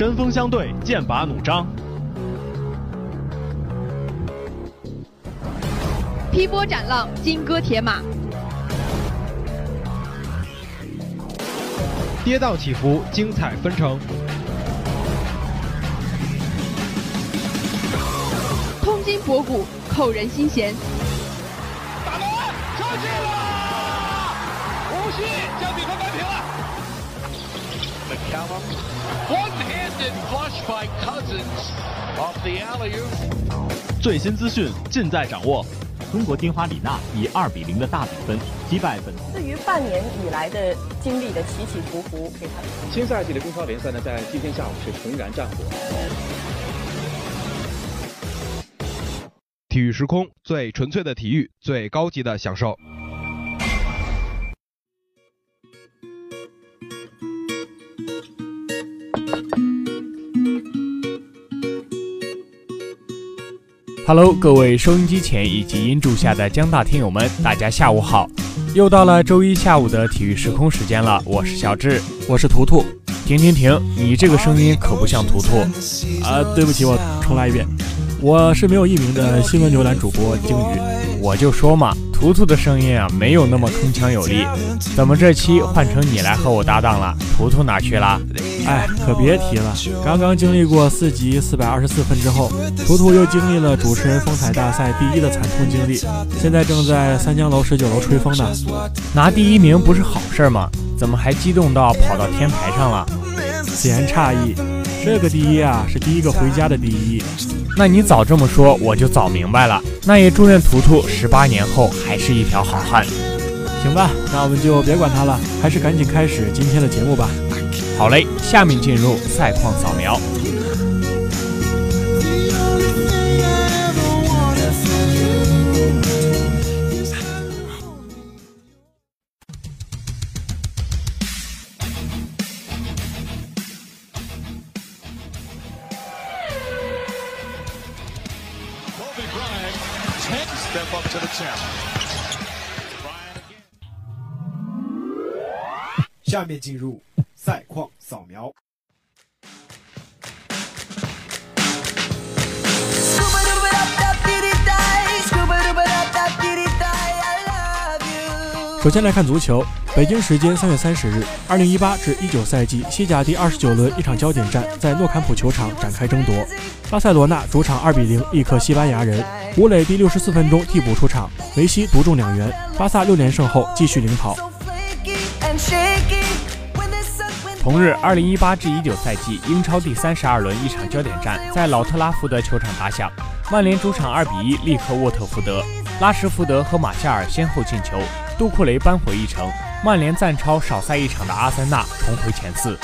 针锋相对，剑拔弩张，劈波斩浪，金戈铁马，跌宕起伏，精彩纷呈，通今博古，扣人心弦。打门，射进了！无锡将比分。McCallum, one-handed flush by Cousins off the alley-oop. 最新资讯尽在掌握。中国丁花李娜以二比零的大比分击败本。对于半年以来的经历的起起伏伏，给他新赛季的中超联赛呢，在今天下午是重燃战火。体育时空，最纯粹的体育，最高级的享受。Hello，各位收音机前以及音柱下的江大听友们，大家下午好！又到了周一下午的体育时空时间了，我是小智，我是图图。停停停，你这个声音可不像图图啊！对不起，我重来一遍。我是没有艺名的新闻浏览主播鲸鱼。我就说嘛，图图的声音啊，没有那么铿锵有力。怎么这期换成你来和我搭档了？图图哪去了？哎，可别提了！刚刚经历过四级四百二十四分之后，图图又经历了主持人风采大赛第一的惨痛经历，现在正在三江楼十九楼吹风呢。拿第一名不是好事吗？怎么还激动到跑到天台上了？此言差矣，这个第一啊，是第一个回家的第一。那你早这么说，我就早明白了。那也祝愿图图十八年后还是一条好汉。行吧，那我们就别管他了，还是赶紧开始今天的节目吧。好嘞，下面进入赛况扫描。下面进入首先来看足球，北京时间三月三十日，二零一八至一九赛季西甲第二十九轮一场焦点战在诺坎普球场展开争夺。巴塞罗那主场二比零力克西班牙人，武磊第六十四分钟替补出场，梅西独中两元，巴萨六连胜后继续领跑。同日，二零一八至一九赛季英超第三十二轮一场焦点战在老特拉福德球场打响，曼联主场二比一力克沃特福德，拉什福德和马夏尔先后进球，杜库雷扳回一城，曼联暂超少赛一场的阿森纳，重回前四。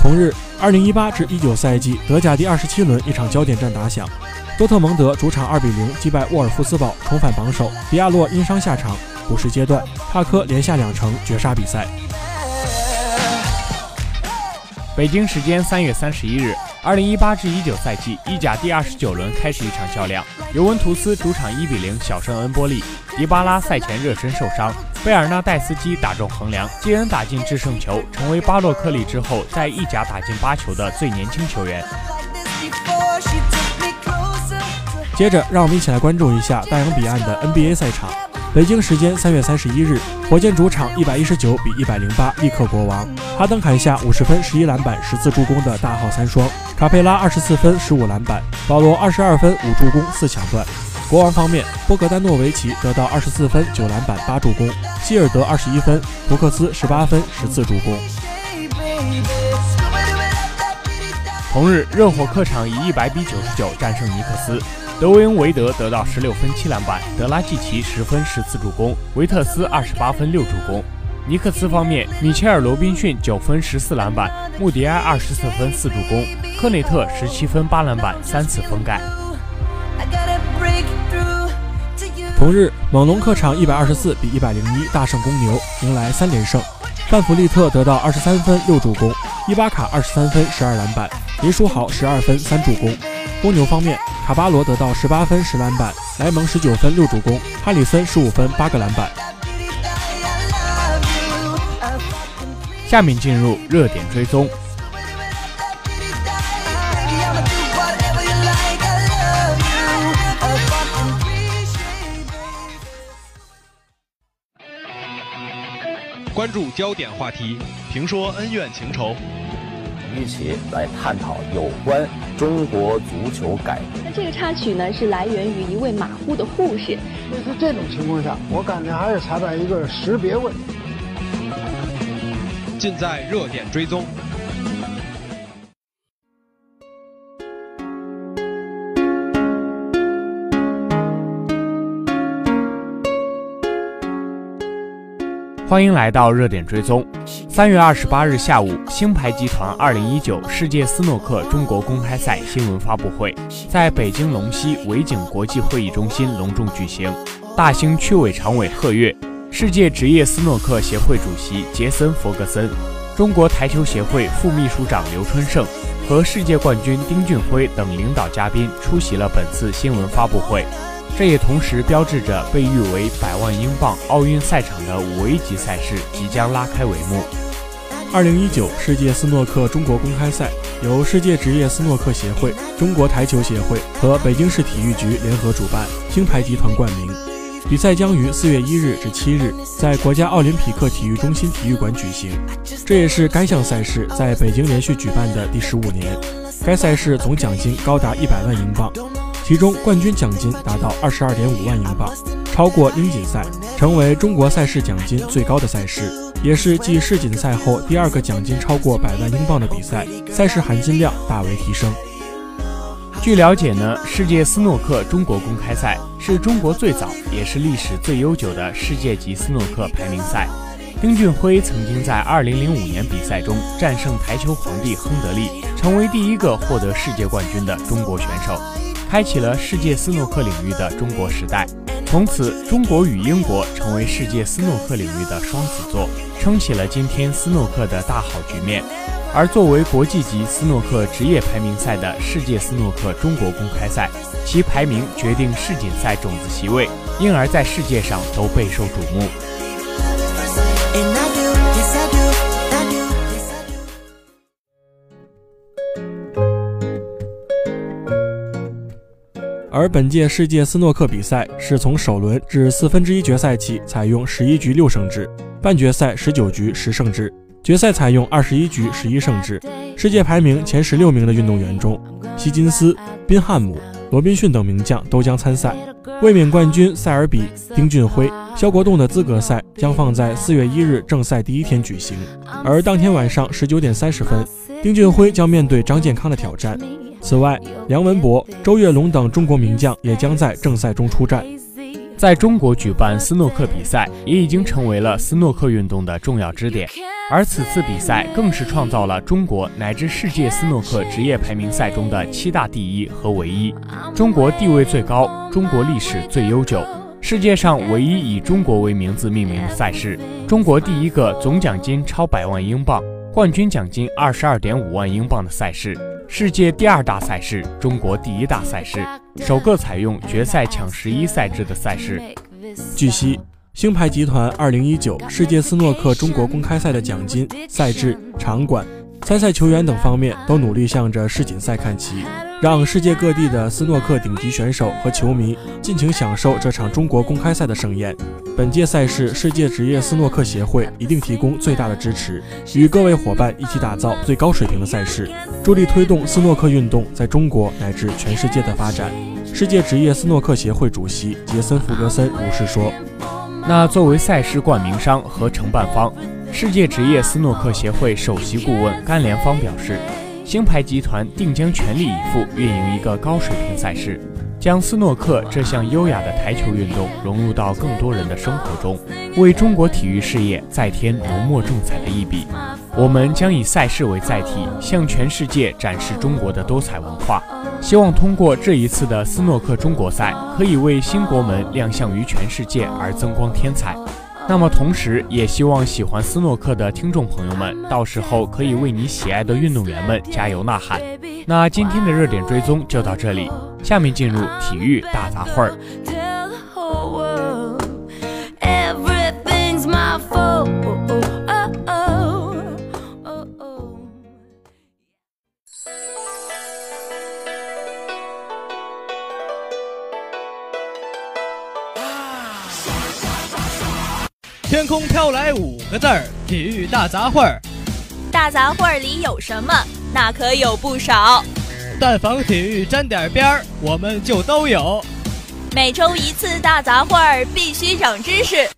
同日，二零一八至一九赛季德甲第二十七轮一场焦点战打响，多特蒙德主场二比零击败沃尔夫斯堡，重返榜首，迪亚洛因伤下场。补时阶段，帕科连下两城绝杀比赛。北京时间三月三十一日，二零一八至一九赛季意甲第二十九轮开始一场较量，尤文图斯主场一比零小胜恩波利，迪巴拉赛前热身受伤，贝尔纳代斯基打中横梁，基恩打进制胜球，成为巴洛克利之后在意甲打进八球的最年轻球员。接着，让我们一起来关注一下大洋彼岸的 NBA 赛场。北京时间三月三十一日，火箭主场一百一十九比一百零八力克国王。哈登砍下五十分、十一篮板、十次助攻的大号三双。卡佩拉二十四分、十五篮板，保罗二十二分、五助攻、四抢断。国王方面，波格丹诺维奇得到二十四分、九篮板、八助攻；希尔德二十一分，福克斯十八分、十次助攻。同日，热火客场以一百比九十九战胜尼克斯。德维恩·韦德得到十六分七篮板，德拉季奇十分十次助攻，维特斯二十八分六助攻。尼克斯方面，米切尔·罗宾逊九分十四篮板，穆迪埃二十四分四助攻，科内特十七分八篮板三次封盖。同日，猛龙客场一百二十四比一百零一大胜公牛，迎来三连胜。范弗利特得到二十三分六助攻，伊巴卡二十三分十二篮板，林书豪十二分三助攻。公牛方面，卡巴罗得到十八分十篮板，莱蒙十九分六助攻，哈里森十五分八个篮板。下面进入热点追踪。关注焦点话题，评说恩怨情仇。一起来探讨有关中国足球改革。那这个插曲呢，是来源于一位马虎的护士。类似这种情况下，我感觉还是裁判一个识别问题。尽在热点追踪。欢迎来到热点追踪。三月二十八日下午，星牌集团二零一九世界斯诺克中国公开赛新闻发布会在北京龙溪维景国际会议中心隆重举行。大兴区委常委贺跃，世界职业斯诺克协会主席杰森·弗格森，中国台球协会副秘书长刘春盛和世界冠军丁俊晖等领导嘉宾出席了本次新闻发布会。这也同时标志着被誉为百万英镑奥运赛场的五 A 级赛事即将拉开帷幕。二零一九世界斯诺克中国公开赛由世界职业斯诺克协会、中国台球协会和北京市体育局联合主办，金牌集团冠名。比赛将于四月一日至七日在国家奥林匹克体育中心体育馆举行，这也是该项赛事在北京连续举办的第十五年。该赛事总奖金高达一百万英镑。其中冠军奖金达到二十二点五万英镑，超过英锦赛，成为中国赛事奖金最高的赛事，也是继世锦赛后第二个奖金超过百万英镑的比赛，赛事含金量大为提升。据了解呢，世界斯诺克中国公开赛是中国最早也是历史最悠久的世界级斯诺克排名赛。丁俊晖曾经在二零零五年比赛中战胜台球皇帝亨德利，成为第一个获得世界冠军的中国选手。开启了世界斯诺克领域的中国时代，从此中国与英国成为世界斯诺克领域的双子座，撑起了今天斯诺克的大好局面。而作为国际级斯诺克职业排名赛的世界斯诺克中国公开赛，其排名决定世锦赛种子席位，因而在世界上都备受瞩目。而本届世界斯诺克比赛是从首轮至四分之一决赛起采用十一局六胜制，半决赛十九局十胜制，决赛采用二十一局十一胜制。世界排名前十六名的运动员中，希金斯、宾汉姆、罗宾逊等名将都将参赛。卫冕冠军塞尔比、丁俊晖、肖国栋的资格赛将放在四月一日正赛第一天举行，而当天晚上十九点三十分，丁俊晖将面对张健康的挑战。此外，梁文博、周跃龙等中国名将也将在正赛中出战。在中国举办斯诺克比赛，也已经成为了斯诺克运动的重要支点。而此次比赛更是创造了中国乃至世界斯诺克职业排名赛中的七大第一和唯一。中国地位最高，中国历史最悠久，世界上唯一以中国为名字命名的赛事，中国第一个总奖金超百万英镑、冠军奖金二十二点五万英镑的赛事。世界第二大赛事，中国第一大赛事，首个采用决赛抢十一赛制的赛事。据悉，星牌集团二零一九世界斯诺克中国公开赛的奖金、赛制、场馆、参赛球员等方面都努力向着世锦赛看齐。让世界各地的斯诺克顶级选手和球迷尽情享受这场中国公开赛的盛宴。本届赛事，世界职业斯诺克协会一定提供最大的支持，与各位伙伴一起打造最高水平的赛事，助力推动斯诺克运动在中国乃至全世界的发展。世界职业斯诺克协会主席杰森·弗格森如是说。那作为赛事冠名商和承办方，世界职业斯诺克协会首席顾问甘连芳表示。星牌集团定将全力以赴运营一个高水平赛事，将斯诺克这项优雅的台球运动融入到更多人的生活中，为中国体育事业再添浓墨重彩的一笔。我们将以赛事为载体，向全世界展示中国的多彩文化。希望通过这一次的斯诺克中国赛，可以为新国门亮相于全世界而增光添彩。那么，同时也希望喜欢斯诺克的听众朋友们，到时候可以为你喜爱的运动员们加油呐喊。那今天的热点追踪就到这里，下面进入体育大杂烩儿。天空飘来五个字儿：体育大杂烩儿。大杂烩儿里有什么？那可有不少。但凡体育沾点边儿，我们就都有。每周一次大杂烩儿，必须长知识。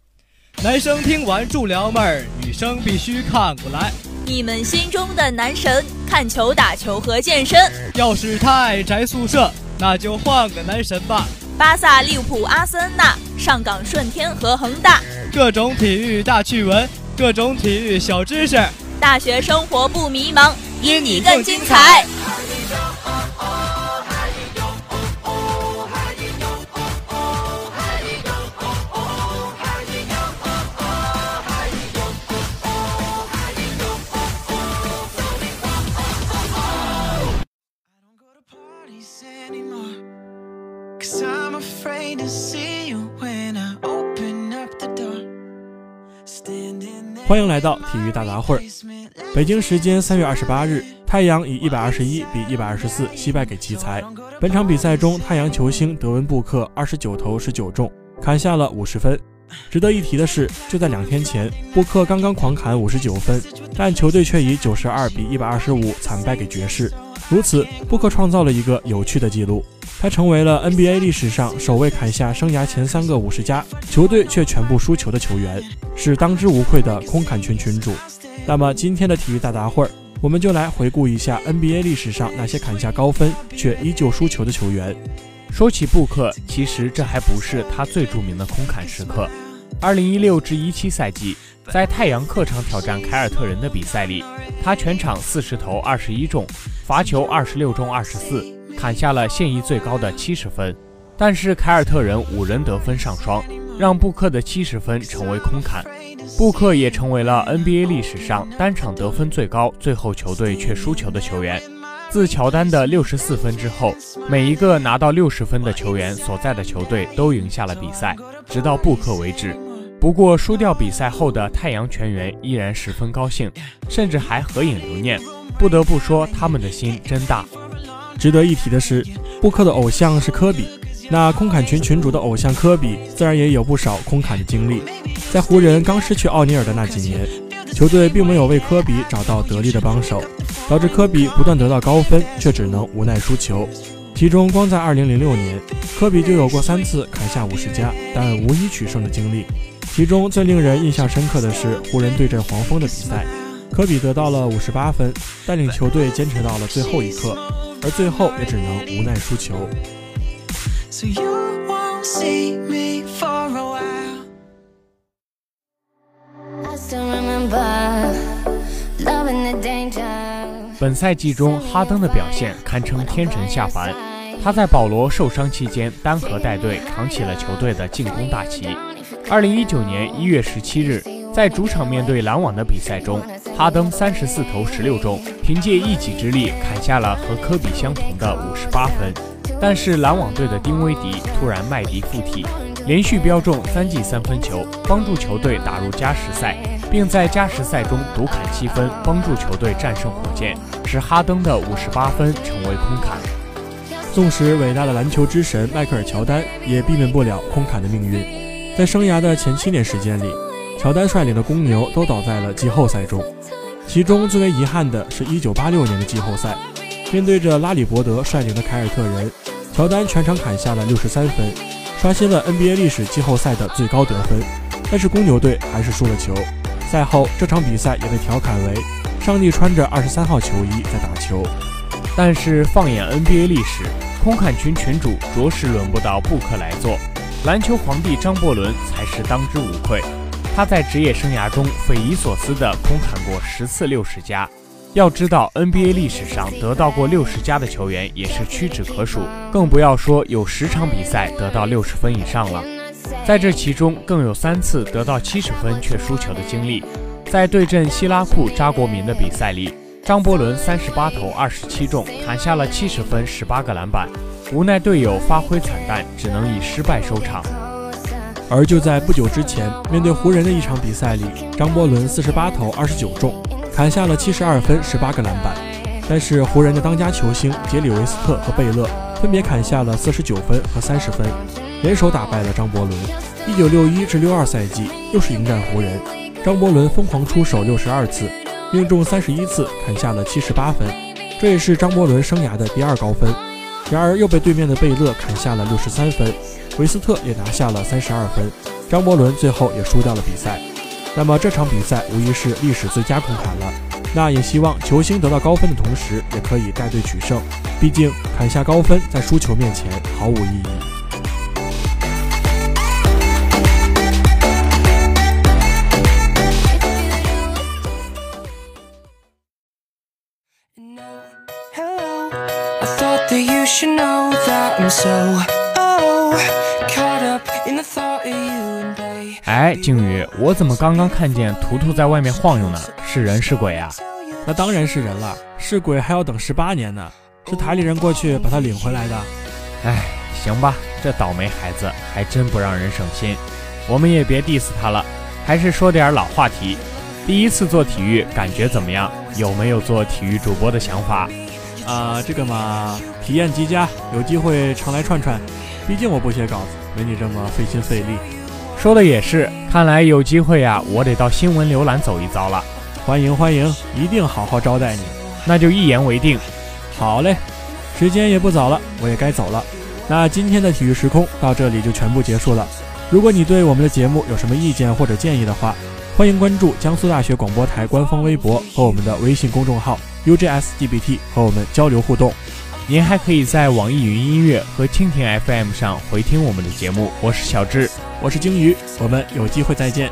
男生听完助撩妹儿，女生必须看过来。你们心中的男神，看球、打球和健身。要是他爱宅宿舍，那就换个男神吧。巴萨、利物浦、阿森纳、上港、顺天和恒大，各种体育大趣闻，各种体育小知识。大学生活不迷茫，因你更精彩。欢迎来到体育大杂烩。北京时间三月二十八日，太阳以一百二十一比一百二十四惜败给奇才。本场比赛中，太阳球星德文布克二十九投十九中，砍下了五十分。值得一提的是，就在两天前，布克刚刚狂砍五十九分，但球队却以九十二比一百二十五惨败给爵士。如此，布克创造了一个有趣的记录。他成为了 NBA 历史上首位砍下生涯前三个五十加球队却全部输球的球员，是当之无愧的空砍群群主。那么今天的体育大杂烩儿，我们就来回顾一下 NBA 历史上那些砍下高分却依旧输球的球员。说起布克，其实这还不是他最著名的空砍时刻。二零一六至一七赛季，在太阳客场挑战凯尔特人的比赛里，他全场四十投二十一中，罚球二十六中二十四。砍下了现役最高的七十分，但是凯尔特人五人得分上双，让布克的七十分成为空砍。布克也成为了 NBA 历史上单场得分最高、最后球队却输球的球员。自乔丹的六十四分之后，每一个拿到六十分的球员所在的球队都赢下了比赛，直到布克为止。不过输掉比赛后的太阳全员依然十分高兴，甚至还合影留念。不得不说，他们的心真大。值得一提的是，布克的偶像是科比，那空砍群群主的偶像科比自然也有不少空砍的经历。在湖人刚失去奥尼尔的那几年，球队并没有为科比找到得力的帮手，导致科比不断得到高分，却只能无奈输球。其中，光在2006年，科比就有过三次砍下五十加但无一取胜的经历。其中最令人印象深刻的是湖人对阵黄蜂的比赛，科比得到了五十八分，带领球队坚持到了最后一刻。而最后也只能无奈输球。本赛季中，哈登的表现堪称天神下凡。他在保罗受伤期间单核带队，扛起了球队的进攻大旗。二零一九年一月十七日，在主场面对篮网的比赛中。哈登三十四投十六中，凭借一己之力砍下了和科比相同的五十八分。但是篮网队的丁威迪突然麦迪附体，连续飙中三记三分球，帮助球队打入加时赛，并在加时赛中独砍七分，帮助球队战胜火箭，使哈登的五十八分成为空砍。纵使伟大的篮球之神迈克尔乔丹也避免不了空砍的命运，在生涯的前七年时间里，乔丹率领的公牛都倒在了季后赛中。其中最为遗憾的是1986年的季后赛，面对着拉里伯德率领的凯尔特人，乔丹全场砍下了63分，刷新了 NBA 历史季后赛的最高得分。但是公牛队还是输了球。赛后这场比赛也被调侃为“上帝穿着23号球衣在打球”。但是放眼 NBA 历史，空砍群群主着实轮不到布克来做，篮球皇帝张伯伦才是当之无愧。他在职业生涯中匪夷所思地空砍过十次六十加。要知道，NBA 历史上得到过六十加的球员也是屈指可数，更不要说有十场比赛得到六十分以上了。在这其中，更有三次得到七十分却输球的经历。在对阵希拉库扎国民的比赛里，张伯伦三十八投二十七中，砍下了七十分、十八个篮板，无奈队友发挥惨淡，只能以失败收场。而就在不久之前，面对湖人的一场比赛里，张伯伦四十八投二十九中，砍下了七十二分、十八个篮板。但是湖人的当家球星杰里维斯特和贝勒分别砍下了四十九分和三十分，联手打败了张伯伦。一九六一至六二赛季又是迎战湖人，张伯伦疯狂出手六十二次，命中三十一次，砍下了七十八分，这也是张伯伦生涯的第二高分。然而又被对面的贝勒砍下了六十三分，韦斯特也拿下了三十二分，张伯伦最后也输掉了比赛。那么这场比赛无疑是历史最佳空砍了。那也希望球星得到高分的同时，也可以带队取胜，毕竟砍下高分在输球面前毫无意义。哎，靖宇，我怎么刚刚看见图图在外面晃悠呢？是人是鬼啊？那当然是人了，是鬼还要等十八年呢。是台里人过去把他领回来的。哎，行吧，这倒霉孩子还真不让人省心。我们也别 diss 他了，还是说点老话题。第一次做体育，感觉怎么样？有没有做体育主播的想法？啊，这个嘛，体验极佳，有机会常来串串。毕竟我不写稿子，没你这么费心费力。说的也是，看来有机会呀，我得到新闻浏览走一遭了。欢迎欢迎，一定好好招待你。那就一言为定。好嘞，时间也不早了，我也该走了。那今天的体育时空到这里就全部结束了。如果你对我们的节目有什么意见或者建议的话，欢迎关注江苏大学广播台官方微博和我们的微信公众号。UJSGBT 和我们交流互动，您还可以在网易云音乐和蜻蜓 FM 上回听我们的节目。我是小智，我是鲸鱼，我们有机会再见。